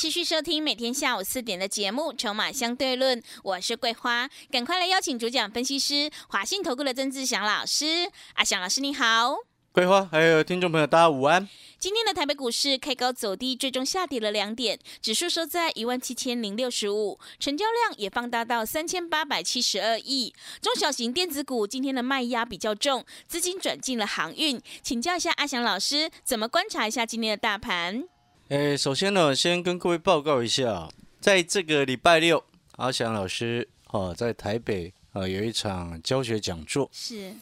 持续收听每天下午四点的节目《筹码相对论》，我是桂花，赶快来邀请主讲分析师华信投顾的曾志祥老师。阿祥老师你好，桂花还有听众朋友大家午安。今天的台北股市开高走低，最终下跌了两点，指数收在一万七千零六十五，成交量也放大到三千八百七十二亿。中小型电子股今天的卖压比较重，资金转进了航运。请教一下阿祥老师，怎么观察一下今天的大盘？诶，首先呢，先跟各位报告一下，在这个礼拜六，阿翔老师哦，在台北啊有一场教学讲座，是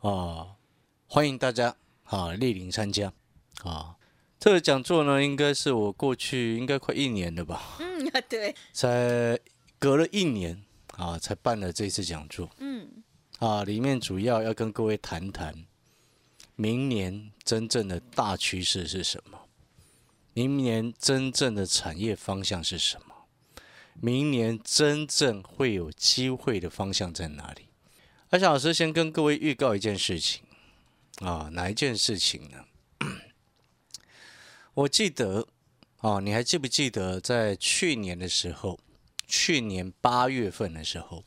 啊，欢迎大家啊莅临参加。啊，这个讲座呢，应该是我过去应该快一年了吧？嗯，对，才隔了一年啊，才办了这次讲座。嗯，啊，里面主要要跟各位谈谈，明年真正的大趋势是什么？明年真正的产业方向是什么？明年真正会有机会的方向在哪里？阿翔老师先跟各位预告一件事情啊，哪一件事情呢？我记得，啊，你还记不记得在去年的时候，去年八月份的时候，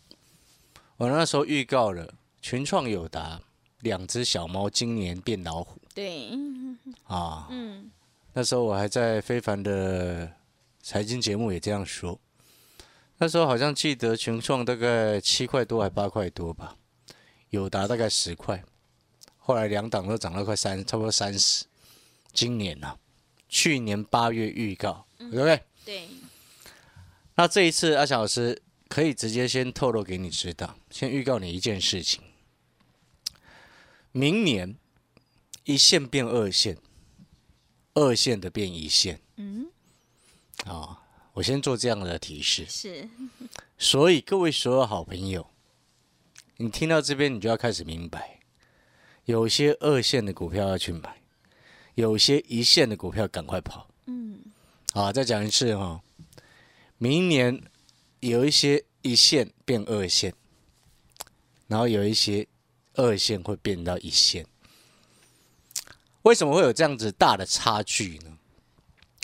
我那时候预告了群创友达两只小猫今年变老虎。对，啊，嗯，那时候我还在非凡的财经节目也这样说。那时候好像记得群创大概七块多还八块多吧，友达大概十块，后来两档都涨到快三，差不多三十。今年呢？去年八月预告，对不对？对。那这一次阿翔老师可以直接先透露给你知道，先预告你一件事情：明年一线变二线，二线的变一线。嗯。啊，我先做这样的提示。是。所以各位所有好朋友，你听到这边，你就要开始明白，有些二线的股票要去买。有些一线的股票赶快跑。嗯，好，再讲一次哈，明年有一些一线变二线，然后有一些二线会变到一线。为什么会有这样子大的差距呢？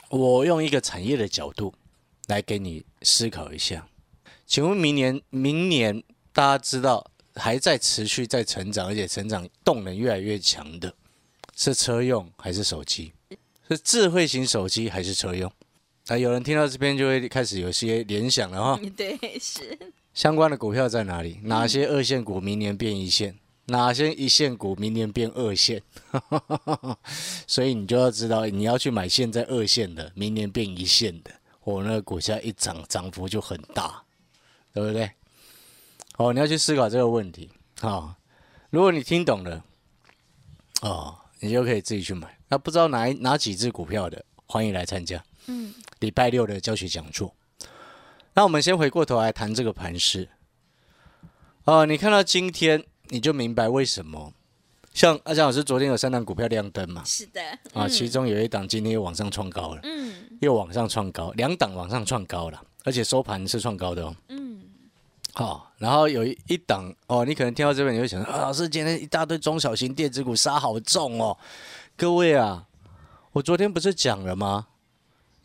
我用一个产业的角度来给你思考一下。请问明年，明年大家知道还在持续在成长，而且成长动能越来越强的。是车用还是手机？是智慧型手机还是车用？啊，有人听到这边就会开始有些联想了哈。对，是。相关的股票在哪里？哪些二线股明年变一线？哪些一线股明年变二线？所以你就要知道，你要去买现在二线的，明年变一线的，我那个股价一涨，涨幅就很大，对不对？哦，你要去思考这个问题啊。如果你听懂了，哦。你就可以自己去买。那不知道哪哪几只股票的，欢迎来参加。嗯，礼拜六的教学讲座。那我们先回过头来谈这个盘势。哦，你看到今天你就明白为什么。像阿江老师昨天有三档股票亮灯嘛？是的。啊，其中有一档今天又往上创高了。嗯。又往上创高，两档往上创高了，而且收盘是创高的哦。嗯。好，然后有一一档哦，你可能听到这边你会想啊，老师今天一大堆中小型电子股杀好重哦，各位啊，我昨天不是讲了吗？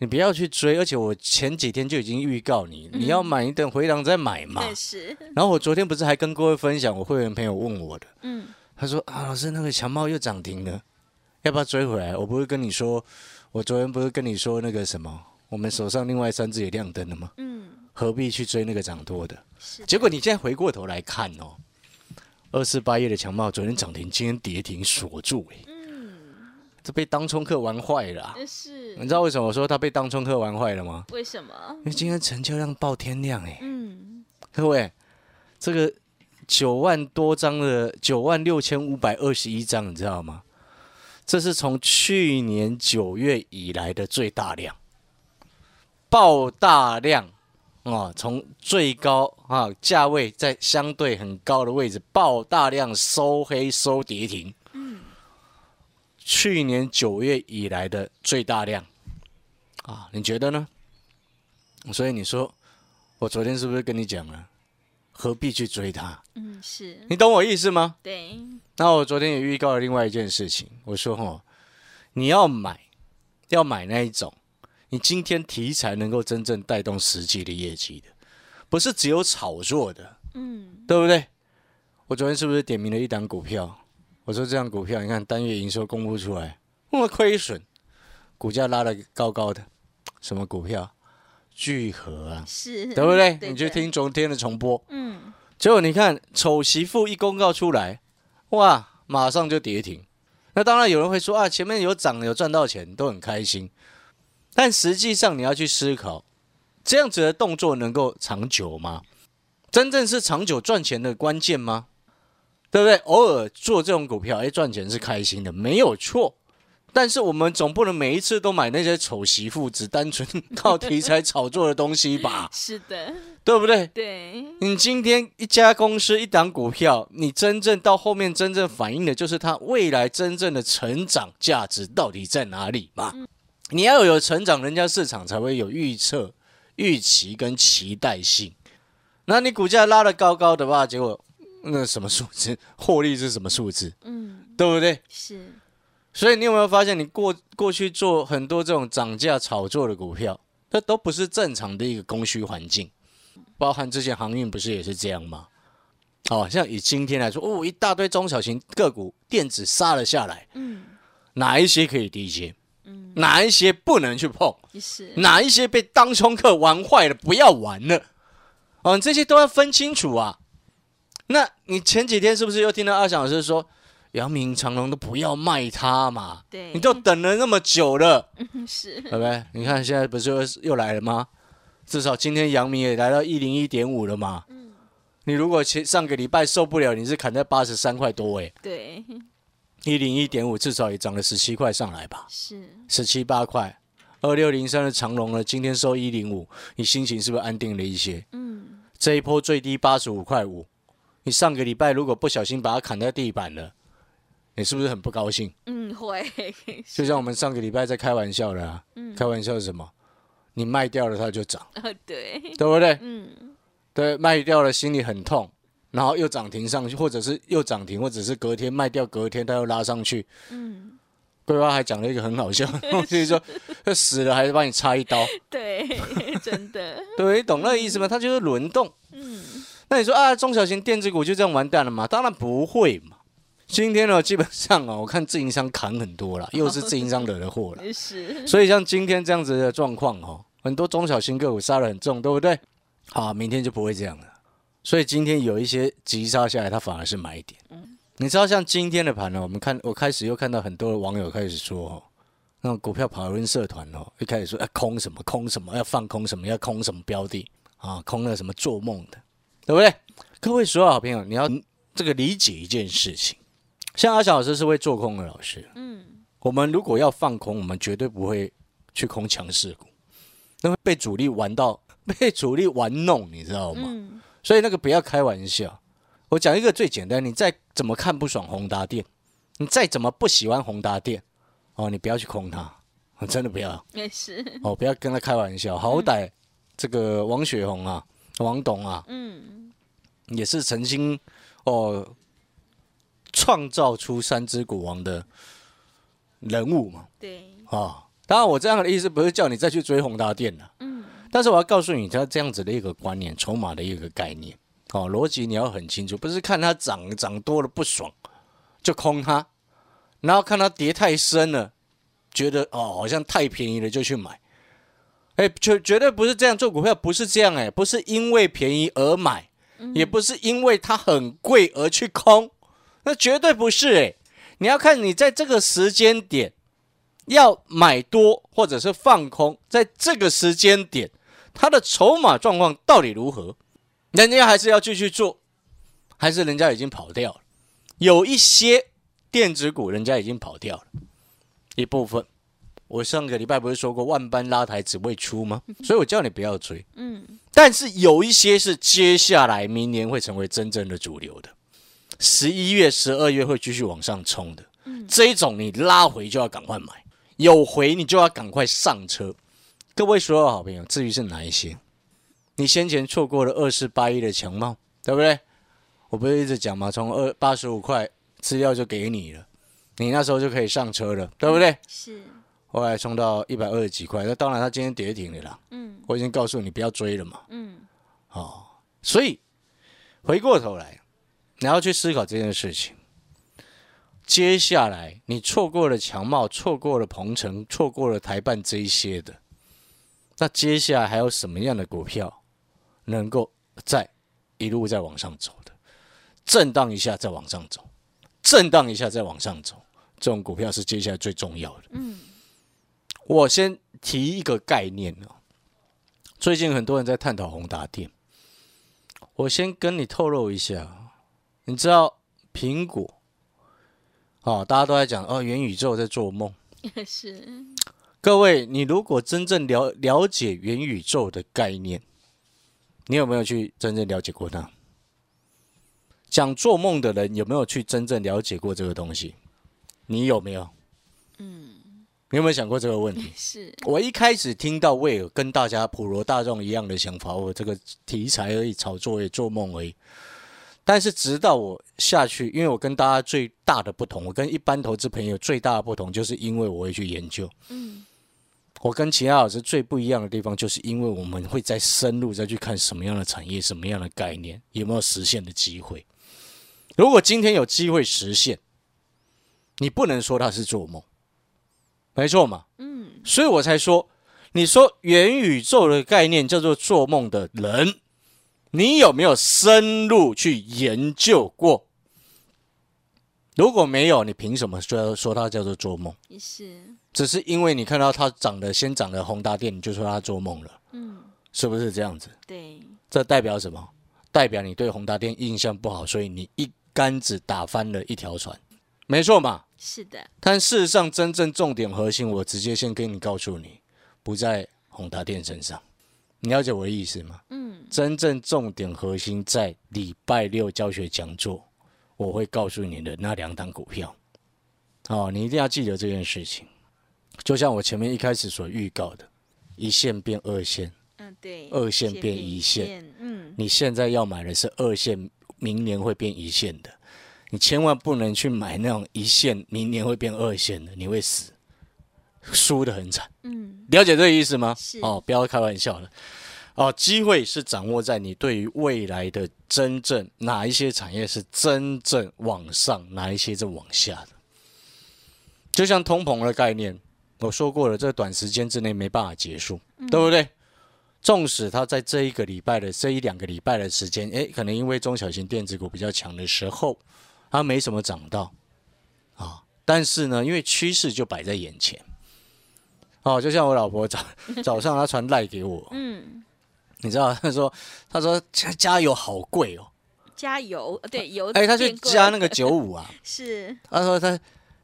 你不要去追，而且我前几天就已经预告你，你要买你等回档再买嘛。是。然后我昨天不是还跟各位分享，我会员朋友问我的，嗯，他说啊，老师那个强茂又涨停了，要不要追回来？我不会跟你说，我昨天不是跟你说那个什么，我们手上另外三只也亮灯了吗？嗯。何必去追那个涨多的？结果你现在回过头来看哦，二四八页的强茂昨天涨停，今天跌停锁住这被当冲客玩坏了。是，你知道为什么我说他被当冲客玩坏了吗？为什么？因为今天成交量爆天量哎，嗯，各位，这个九万多张的九万六千五百二十一张，你知道吗？这是从去年九月以来的最大量，爆大量。啊，从最高啊价位在相对很高的位置爆大量收黑收跌停，嗯，去年九月以来的最大量啊，你觉得呢？所以你说我昨天是不是跟你讲了，何必去追它？嗯，是你懂我意思吗？对。那我昨天也预告了另外一件事情，我说哦，你要买要买那一种。你今天题材能够真正带动实际的业绩的，不是只有炒作的，嗯，对不对？我昨天是不是点名了一档股票？我说这样股票，你看单月营收公布出来，那亏损，股价拉得高高的，什么股票？聚合啊，是，对不对？的你去，听昨天的重播，嗯，结果你看丑媳妇一公告出来，哇，马上就跌停。那当然有人会说啊，前面有涨有赚到钱，都很开心。但实际上你要去思考，这样子的动作能够长久吗？真正是长久赚钱的关键吗？对不对？偶尔做这种股票，哎，赚钱是开心的，没有错。但是我们总不能每一次都买那些丑媳妇，只单纯靠题材炒作的东西吧？是的，对不对？对，你今天一家公司一档股票，你真正到后面真正反映的就是它未来真正的成长价值到底在哪里嘛？你要有成长，人家市场才会有预测、预期跟期待性。那你股价拉得高高的话，结果那什么数字，获利是什么数字，嗯，对不对？是，所以你有没有发现，你过过去做很多这种涨价炒作的股票，它都不是正常的一个供需环境，包含之前航运不是也是这样吗？哦，像以今天来说，哦，一大堆中小型个股电子杀了下来，嗯，哪一些可以低接？哪一些不能去碰？是，哪一些被当冲客玩坏了，不要玩了？哦，这些都要分清楚啊。那你前几天是不是又听到阿翔老师说，阳明长隆都不要卖它嘛？对，你都等了那么久了，嗯是，对不对？你看现在不是又又来了吗？至少今天阳明也来到一零一点五了嘛。你如果前上个礼拜受不了，你是砍在八十三块多诶，对，一零一点五至少也涨了十七块上来吧，是，十七八块。二六零三的长隆呢，今天收一零五，你心情是不是安定了一些？嗯，这一波最低八十五块五，你上个礼拜如果不小心把它砍在地板了，你是不是很不高兴？嗯，会，就像我们上个礼拜在开玩笑的啊，嗯开玩笑是什么？你卖掉了它就涨，呃，对，对不对？嗯，对，卖掉了心里很痛，然后又涨停上去，或者是又涨停，或者是隔天卖掉，隔天它又拉上去。嗯，桂花还讲了一个很好笑，就是说 死了还是帮你插一刀，对，真的，对，你懂那个意思吗？它就是轮动。嗯，那你说啊，中小型电子股就这样完蛋了吗？当然不会嘛。今天呢，基本上啊，我看自营商扛很多了，又是自营商惹的祸了。是，所以像今天这样子的状况哦，很多中小型个股杀得很重，对不对？好，明天就不会这样了。所以今天有一些急杀下来，它反而是买点。你知道，像今天的盘呢，我们看，我开始又看到很多的网友开始说哦，那种股票讨论社团哦，一开始说要空什么空什么，要放空什么，要空什么标的啊，空了什么做梦的，对不对？各位所有好朋友，你要这个理解一件事情，像阿小老师是会做空的老师，嗯，我们如果要放空，我们绝对不会去空强势股，那会被主力玩到，被主力玩弄，你知道吗？嗯，所以那个不要开玩笑。我讲一个最简单，你再怎么看不爽宏达电，你再怎么不喜欢宏达电，哦，你不要去空它，哦真的不要。也是，哦，不要跟他开玩笑。好歹这个王雪红啊，王董啊，嗯，也是曾经哦创造出三只股王的人物嘛。对，啊，当然我这样的意思不是叫你再去追宏达电了，嗯，但是我要告诉你，他这样子的一个观念、筹码的一个概念，哦，逻辑你要很清楚，不是看它涨涨多了不爽就空它，然后看它跌太深了，觉得哦好像太便宜了就去买，哎，绝绝对不是这样做股票，不是这样哎，不是因为便宜而买，也不是因为它很贵而去空，那绝对不是哎，你要看你在这个时间点。要买多或者是放空，在这个时间点，它的筹码状况到底如何？人家还是要继续做，还是人家已经跑掉了？有一些电子股人家已经跑掉了，一部分。我上个礼拜不是说过万般拉抬只为出吗？所以我叫你不要追。嗯，但是有一些是接下来明年会成为真正的主流的，十一月、十二月会继续往上冲的。嗯这一种你拉回就要赶快买。有回你就要赶快上车，各位所有好朋友，至于是哪一些，你先前错过了二四八一的强茂，对不对？我不是一直讲吗？从二八十五块资料就给你了，你那时候就可以上车了，对不对？是，后来冲到一百二十几块，那当然它今天跌停了啦。嗯我已经告诉你不要追了嘛。嗯，哦，所以回过头来，你要去思考这件事情。接下来你错过了强茂，错过了鹏程，错过了台办这一些的，那接下来还有什么样的股票能够再一路再往上走的？震荡一下再往上走，震荡一下再往上走，这种股票是接下来最重要的。嗯，我先提一个概念哦，最近很多人在探讨宏达电，我先跟你透露一下，你知道苹果，哦，大家都在讲哦，元宇宙在做梦。是，各位，你如果真正了了解元宇宙的概念，你有没有去真正了解过它？讲做梦的人有没有去真正了解过这个东西？你有没有？嗯，你有没有想过这个问题？是，我一开始听到威尔跟大家普罗大众一样的想法，我这个题材而已，炒作而已，做梦而已。但是直到我下去，因为我跟大家最大的不同，我跟一般投资朋友最大的不同，就是因为我会去研究。嗯我跟其他老师最不一样的地方，就是因为我们会再深入再去看什么样的产业、什么样的概念有没有实现的机会。如果今天有机会实现，你不能说它是做梦，没错嘛？嗯，所以我才说，你说元宇宙的概念叫做做梦的人，你有没有深入去研究过？如果没有，你凭什么说说它叫做做梦？是，只是因为你看到它长得先涨的宏达电，你就说它做梦了，嗯，是不是这样子？对，这代表什么？代表你对宏达电印象不好，所以你一竿子打翻了一条船，没错嘛？是的，但事实上，真正重点核心，我直接先跟你告诉你，不在宏达电身上。你了解我的意思吗？嗯，真正重点核心在礼拜六教学讲座，我会告诉你的那两档股票。哦，你一定要记得这件事情。就像我前面一开始所预告的，一线变二线，嗯，对，二线变一线线，嗯，你现在要买的是二线，明年会变一线的，你千万不能去买那种一线，明年会变二线的，你会死，输的很惨。嗯，了解这个意思吗？是哦，不要开玩笑了。哦，机会是掌握在你对于未来的真正哪一些产业是真正往上，哪一些是往下的。就像通膨的概念，我说过了，这短时间之内没办法结束，对不对？纵使它在这一个礼拜的这一两个礼拜的时间，诶，可能因为中小型电子股比较强的时候，它没什么涨到啊。但是呢，因为趋势就摆在眼前，哦，就像我老婆早早上她传赖给我，嗯，你知道，她说她说加加油好贵哦，加油，呃对，油，哎，她去加那个，九五啊，是，她说她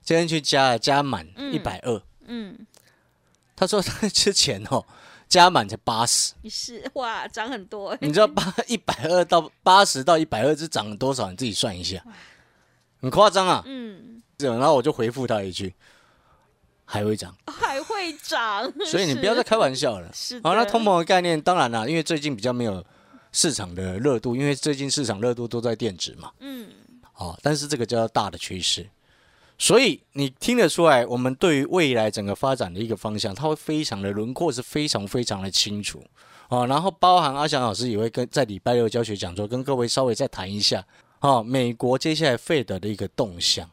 今天去加了加满嗯一百二，嗯，她说她之前哦加满才八十，是，哇，涨很多，你知道八一百二到八十到一百二是涨了多少？你自己算一下，很夸张啊。嗯，是然后我就回复他一句，还会涨，还会涨，所以你不要再开玩笑了。是的，好，那通膨的概念，当然啦，因为最近比较没有市场的热度，因为最近市场热度都在电子嘛。嗯，好，但是这个叫大的趋势，所以你听得出来，我们对于未来整个发展的一个方向，它会非常的轮廓是非常非常的清楚哦。然后包含阿翔老师也会跟在礼拜六教学讲座跟各位稍微再谈一下哦，美国接下来费德的一个动向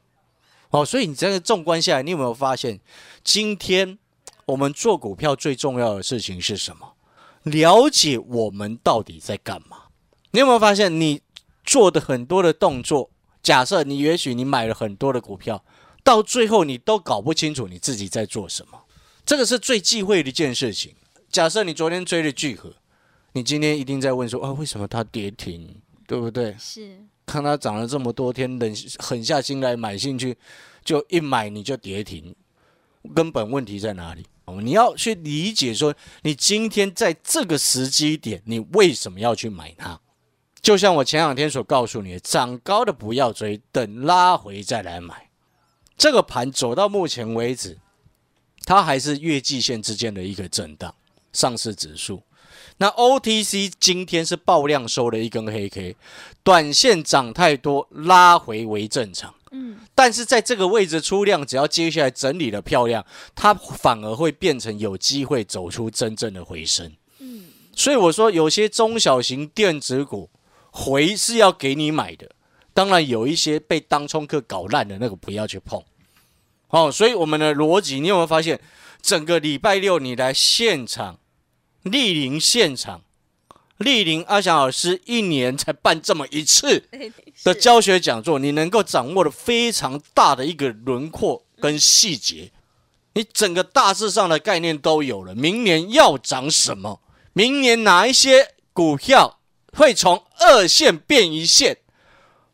哦。所以你这个纵观下来，你有没有发现，今天我们做股票最重要的事情是什么？了解我们到底在干嘛。你有没有发现，你做的很多的动作？假设你也许你买了很多的股票，到最后你都搞不清楚你自己在做什么，这个是最忌讳的一件事情。假设你昨天追了聚合，你今天一定在问说啊，为什么它跌停，对不对？是，看它涨了这么多天，忍狠下心来买进去，就一买你就跌停，根本问题在哪里？你要去理解说，你今天在这个时机点，你为什么要去买它？就像我前两天所告诉你的，涨高的不要追，等拉回再来买。这个盘走到目前为止，它还是月季线之间的一个震荡，上市指数。那 OTC 今天是爆量收了一根黑 K，短线涨太多，拉回为正常。嗯，但是在这个位置出量，只要接下来整理的漂亮，它反而会变成有机会走出真正的回升。嗯，所以我说，有些中小型电子股回是要给你买的，当然有一些被当冲客搞烂的那个不要去碰。哦，所以我们的逻辑，你有没有发现，整个礼拜六你来现场莅临现场，莅临阿翔老师一年才办这么一次 的教学讲座，你能够掌握的非常大的一个轮廓跟细节，你整个大致上的概念都有了。明年要涨什么？明年哪一些股票会从二线变一线？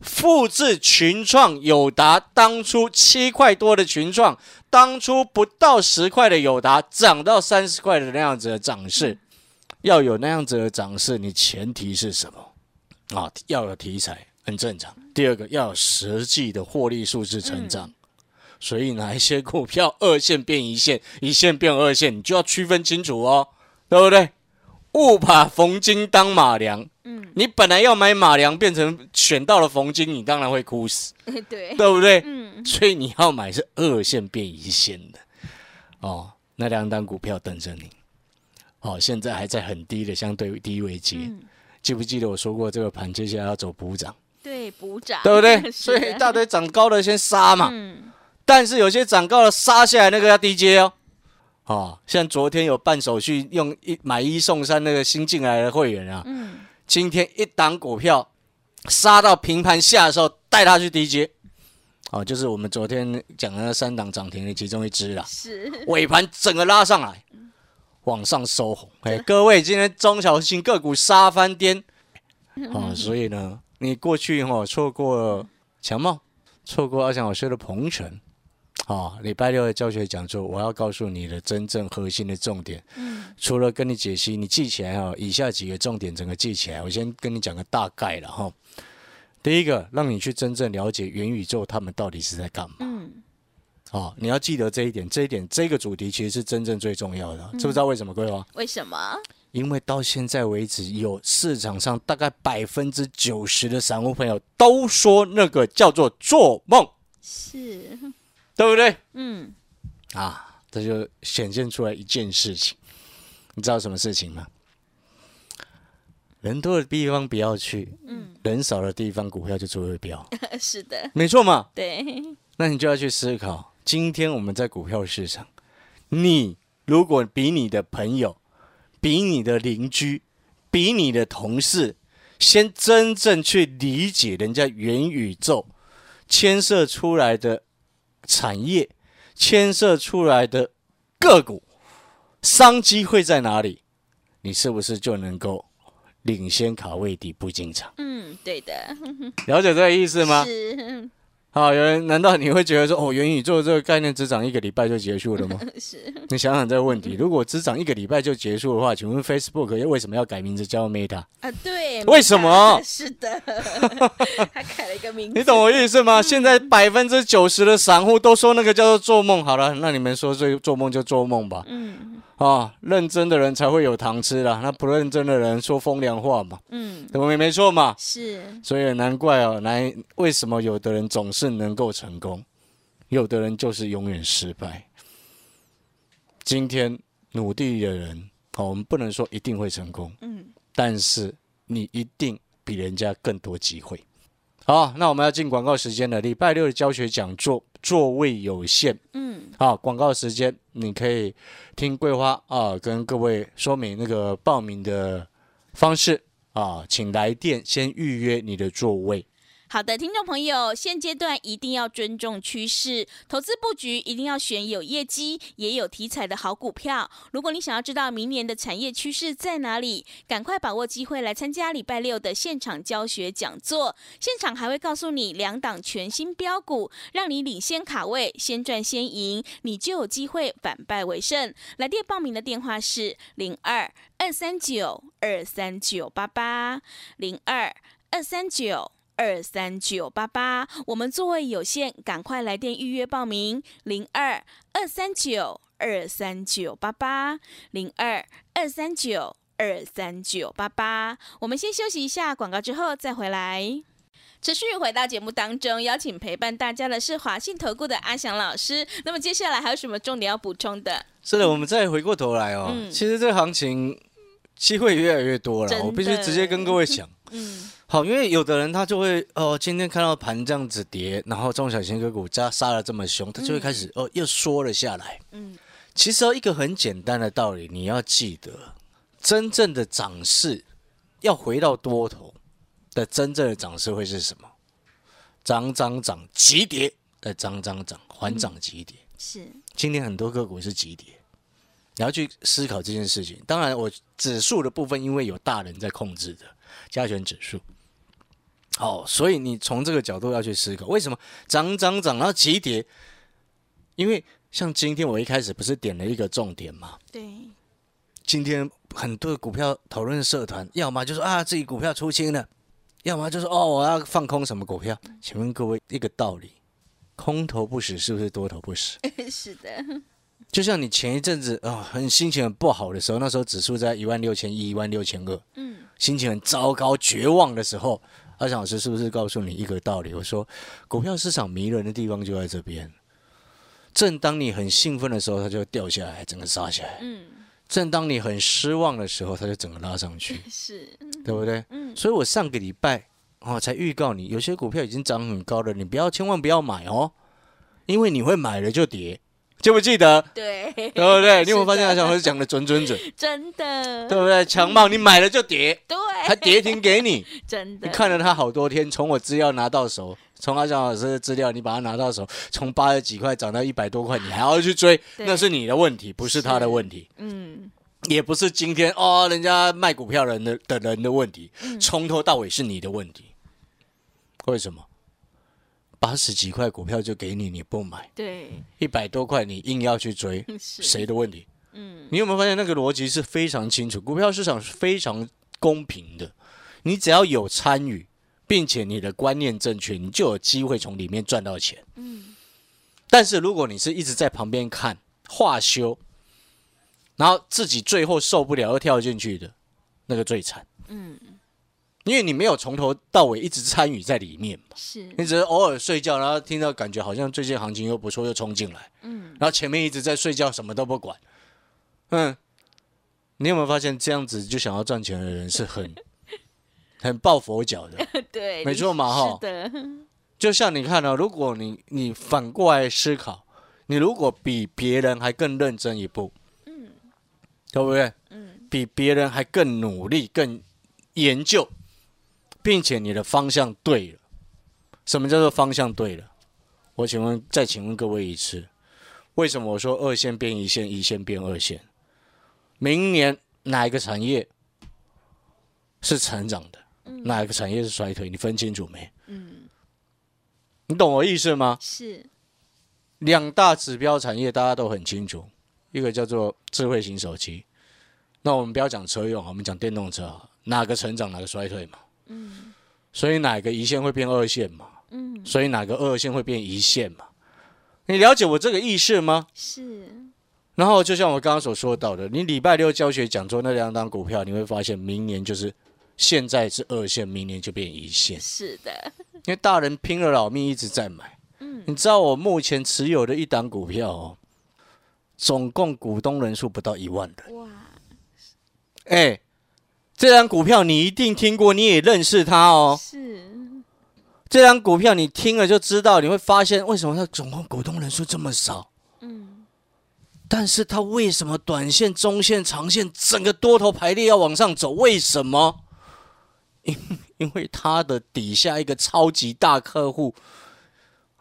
复制群创、友达当初七块多的群创，当初不到十块的友达涨到三十块的那样子的涨势，要有那样子的涨势，你前提是什么？啊，要有题材，很正常。第二个要有实际的获利数字成长。所以哪一些股票二线变一线，一线变二线，你就要区分清楚哦，对不对？勿把逢金当马良。嗯，你本来要买马良，变成选到了逢金，你当然会哭死，对，对不对？嗯，所以你要买是二线变一线的哦，那两档股票等着你。哦，现在还在很低的相对低位阶，嗯。记不记得我说过这个盘接下来要走补涨，对，补涨，对不对？所以一大堆涨高的先杀嘛，嗯，但是有些涨高的杀下来那个要低接哦。哦，像昨天有办手续用一买一送三那个新进来的会员啊，嗯，今天一档股票杀到平盘下的时候，带他去低接。哦，就是我们昨天讲的那三档涨停的其中一只啦，是，尾盘整个拉上来，往上收红。哎，各位，今天中小型个股杀翻天，哦，所以呢，你过去哈、哦、错过了强茂，错过阿强老师的鹏程，啊、礼拜六的教学讲座，我要告诉你的真正核心的重点，嗯，除了跟你解析，你记起来哈、以下几个重点整个记起来，我先跟你讲个大概了哈、第一个，让你去真正了解元宇宙他们到底是在干嘛。嗯，哦，你要记得这一点，这一点这个主题其实是真正最重要的，知不知道为什么？各位吗？为什么？因为到现在为止，有市场上大概百分之九十的散户朋友都说那个叫做做梦，是，对不对？嗯，啊，这就显现出来一件事情，你知道什么事情吗？人多的地方不要去，嗯，人少的地方股票就做会飙，是的，没错嘛。对，那你就要去思考，今天我们在股票市场，你如果比你的朋友、比你的邻居、比你的同事，先真正去理解人家元宇宙牵涉出来的产业、牵涉出来的个股商机会在哪里，你是不是就能够领先卡位底部进场？嗯，对的，了解这个意思吗？是，好，有人难道你会觉得说，哦，元宇宙这个概念只涨一个礼拜就结束了吗？是，你想想这个问题，如果只涨一个礼拜就结束的话，请问 Facebook 为什么要改名字叫 Meta？啊，对，为什么是的，他改了一个名字，你懂我意思吗？现在百分之九十的散户都说那个叫做做梦。好了，那你们说这做梦就做梦吧。嗯啊，认真的人才会有糖吃啦，那不认真的人说风凉话嘛，嗯，对？没错嘛。是，所以难怪哦，来为什么有的人总是能够成功，有的人就是永远失败。今天努力的人，好，我们不能说一定会成功，嗯，但是你一定比人家更多机会。好，那我们要进广告时间了。礼拜六的教学讲座座位有限，嗯，好，广告时间你可以听桂花啊，跟各位说明那个报名的方式啊，请来电先预约你的座位。好的，听众朋友，现阶段一定要尊重趋势，投资布局一定要选有业绩、也有题材的好股票。如果你想要知道明年的产业趋势在哪里，赶快把握机会来参加礼拜六的现场教学讲座。现场还会告诉你两档全新标股，让你领先卡位，先赚先赢，你就有机会反败为胜。来电报名的电话是零二二三九二三九八八零二二三九。二三九八八，我们座位有限，赶快来电预约报名。零二二三九二三九八八，零二二三九二三九八八。我们先休息一下广告，之后再回来。持续回到节目当中，邀请陪伴大家的是华信投顾的阿翔老师。那么接下来还有什么重点要补充的？是的，我们再回过头来哦，嗯其实这个行情机会越来越多了，我必须直接跟各位讲。嗯，好，因为有的人他就会哦，今天看到盘这样子跌，然后中小型个股加杀的这么凶，他就会开始、哦又缩了下来。嗯，其实、哦、一个很简单的道理，你要记得，真正的涨势要回到多头的真正的涨势会是什么？涨涨涨，急跌，再涨涨涨，缓涨急跌。是，今天很多个股是急跌，你要去思考这件事情。当然，我指数的部分因为有大人在控制的加权指数，哦，所以你从这个角度要去思考，为什么涨涨涨然后急跌？因为像今天我一开始不是点了一个重点嘛，对，今天很多的股票讨论社团，要么就说啊自己股票出清了，要么就说哦我要放空什么股票。请问各位一个道理，空头不死是不是多头不死？是的，就像你前一阵子啊、很心情很不好的时候，那时候指数在一万六千一、一万六千二，嗯，心情很糟糕、绝望的时候，阿翔老师是不是告诉你一个道理？我说，股票市场迷人的地方就在这边。正当你很兴奋的时候，它就掉下来，整个杀下来；嗯，正当你很失望的时候，它就整个拉上去，是，对不对？嗯，所以我上个礼拜哦才预告你，有些股票已经涨很高了，你不要千万不要买哦，因为你会买了就跌，记不记得？对，对不对？你有没有发现阿翔老师讲的准准准，真的，对不对？强茂你买了就跌，对，还跌停给你，真的，你看了他好多天，从我资料拿到手，从阿翔老师的资料你把它拿到手，从八十几块涨到一百多块，你还要去追，那是你的问题，不是他的问题，嗯，也不是今天哦人家卖股票人的的人的问题，嗯。从头到尾是你的问题。为什么？八十几块股票就给你，你不买，对，一百多块你硬要去追，谁的问题？嗯，你有没有发现那个逻辑是非常清楚？股票市场是非常公平的，你只要有参与，并且你的观念正确，你就有机会从里面赚到钱。嗯，但是如果你是一直在旁边看画修，然后自己最后受不了又跳进去的，那个最惨。嗯，因为你没有从头到尾一直参与在里面嘛，是，你只是偶尔睡觉，然后听到感觉好像最近行情又不错，又冲进来，嗯，然后前面一直在睡觉，什么都不管。嗯，你有没有发现这样子就想要赚钱的人是很 很抱佛脚的？对，没错嘛哈是的，就像你看哦，如果你你反过来思考，你如果比别人还更认真一步，嗯对不对？嗯，比别人还更努力、更研究，并且你的方向对了。什么叫做方向对了？我请问，再请问各位一次，为什么我说二线变一线，一线变二线？明年哪一个产业是成长的？哪一个产业是衰退？你分清楚没？嗯，你懂我意思吗？是，两大指标产业大家都很清楚，一个叫做智慧型手机，那我们不要讲车用，我们讲电动车，哪个成长哪个衰退嘛，嗯。所以哪个一线会变二线嘛，嗯，所以哪个二线会变一线嘛，你了解我这个意思吗？是，然后就像我刚刚所说到的，你礼拜六教学讲座那两档股票，你会发现明年就是现在是二线，明年就变一线，是的，因为大人拼了老命一直在买。嗯，你知道我目前持有的一档股票哦，总共股东人数不到一万人。哇，哎，这张股票你一定听过，你也认识它哦。是，这张股票你听了就知道，你会发现为什么它总共股东人数这么少，嗯，但是它为什么短线、中线、长线整个多头排列要往上走？为什么？因因为它的底下一个超级大客户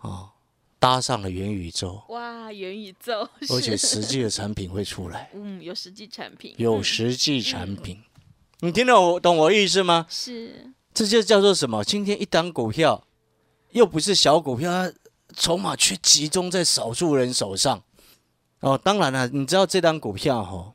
哦，搭上了元宇宙。哇，元宇宙，而且是实际的产品会出来，嗯，有实际产品，有嗯实际产品。你听得我懂我意思吗？是，这就叫做什么？今天一档股票，又不是小股票，它筹码却集中在少数人手上。哦，当然了，你知道这档股票哈、哦，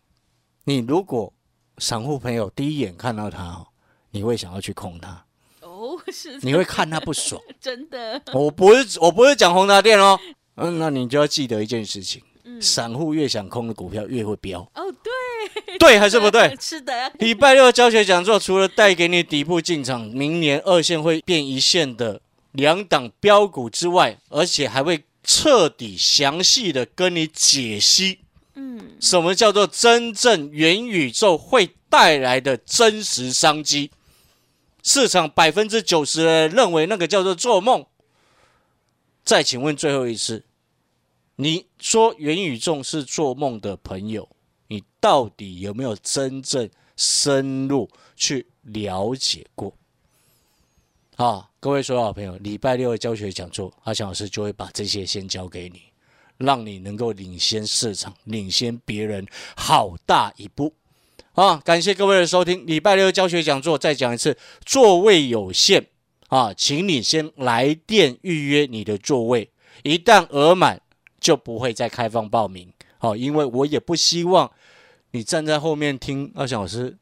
你如果散户朋友第一眼看到它哦，你会想要去控它，哦，是你会看它不爽。真的，我不是我不是讲宏达电哦，嗯，那你就要记得一件事情：嗯，散户越想空的股票越会飙。哦，对，对还是不对？是的，礼拜六教学讲座除了带给你底部进场，明年二线会变一线的两档标股之外，而且还会彻底详细的跟你解析，嗯，什么叫做真正元宇宙会带来的真实商机。市场百分之九十的人认为那个叫做做梦。再请问最后一次，你说元宇宙是做梦的朋友，你到底有没有真正深入去了解过？啊，各位所有好朋友，礼拜六的教学讲座，阿强老师就会把这些先交给你，让你能够领先市场，领先别人好大一步。啊，感谢各位的收听，礼拜六教学讲座再讲一次，座位有限。啊，请你先来电预约你的座位，一旦额满就不会再开放报名。好，因为我也不希望你站在后面听二小老师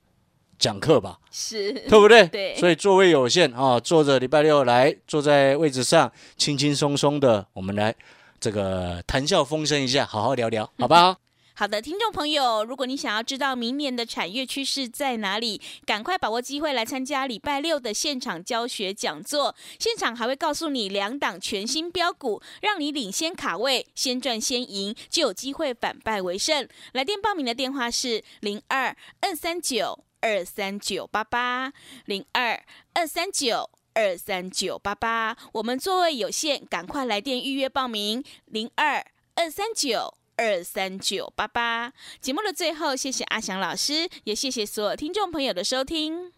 讲课吧，是，对不对？对所以座位有限啊，坐着礼拜六来坐在位置上，轻轻松松的，我们来这个谈笑风生一下，好好聊聊，好不好？好的，听众朋友，如果你想要知道明年的产业趋势在哪里，赶快把握机会来参加礼拜六的现场教学讲座。现场还会告诉你两档全新标股，让你领先卡位，先赚先赢，就有机会反败为胜。来电报名的电话是零二二三九二三九八八零二二三九。二三九八八，我们座位有限，赶快来电预约报名。零二二三九。二三九八八，节目的最后，谢谢阿翔老师，也谢谢所有听众朋友的收听。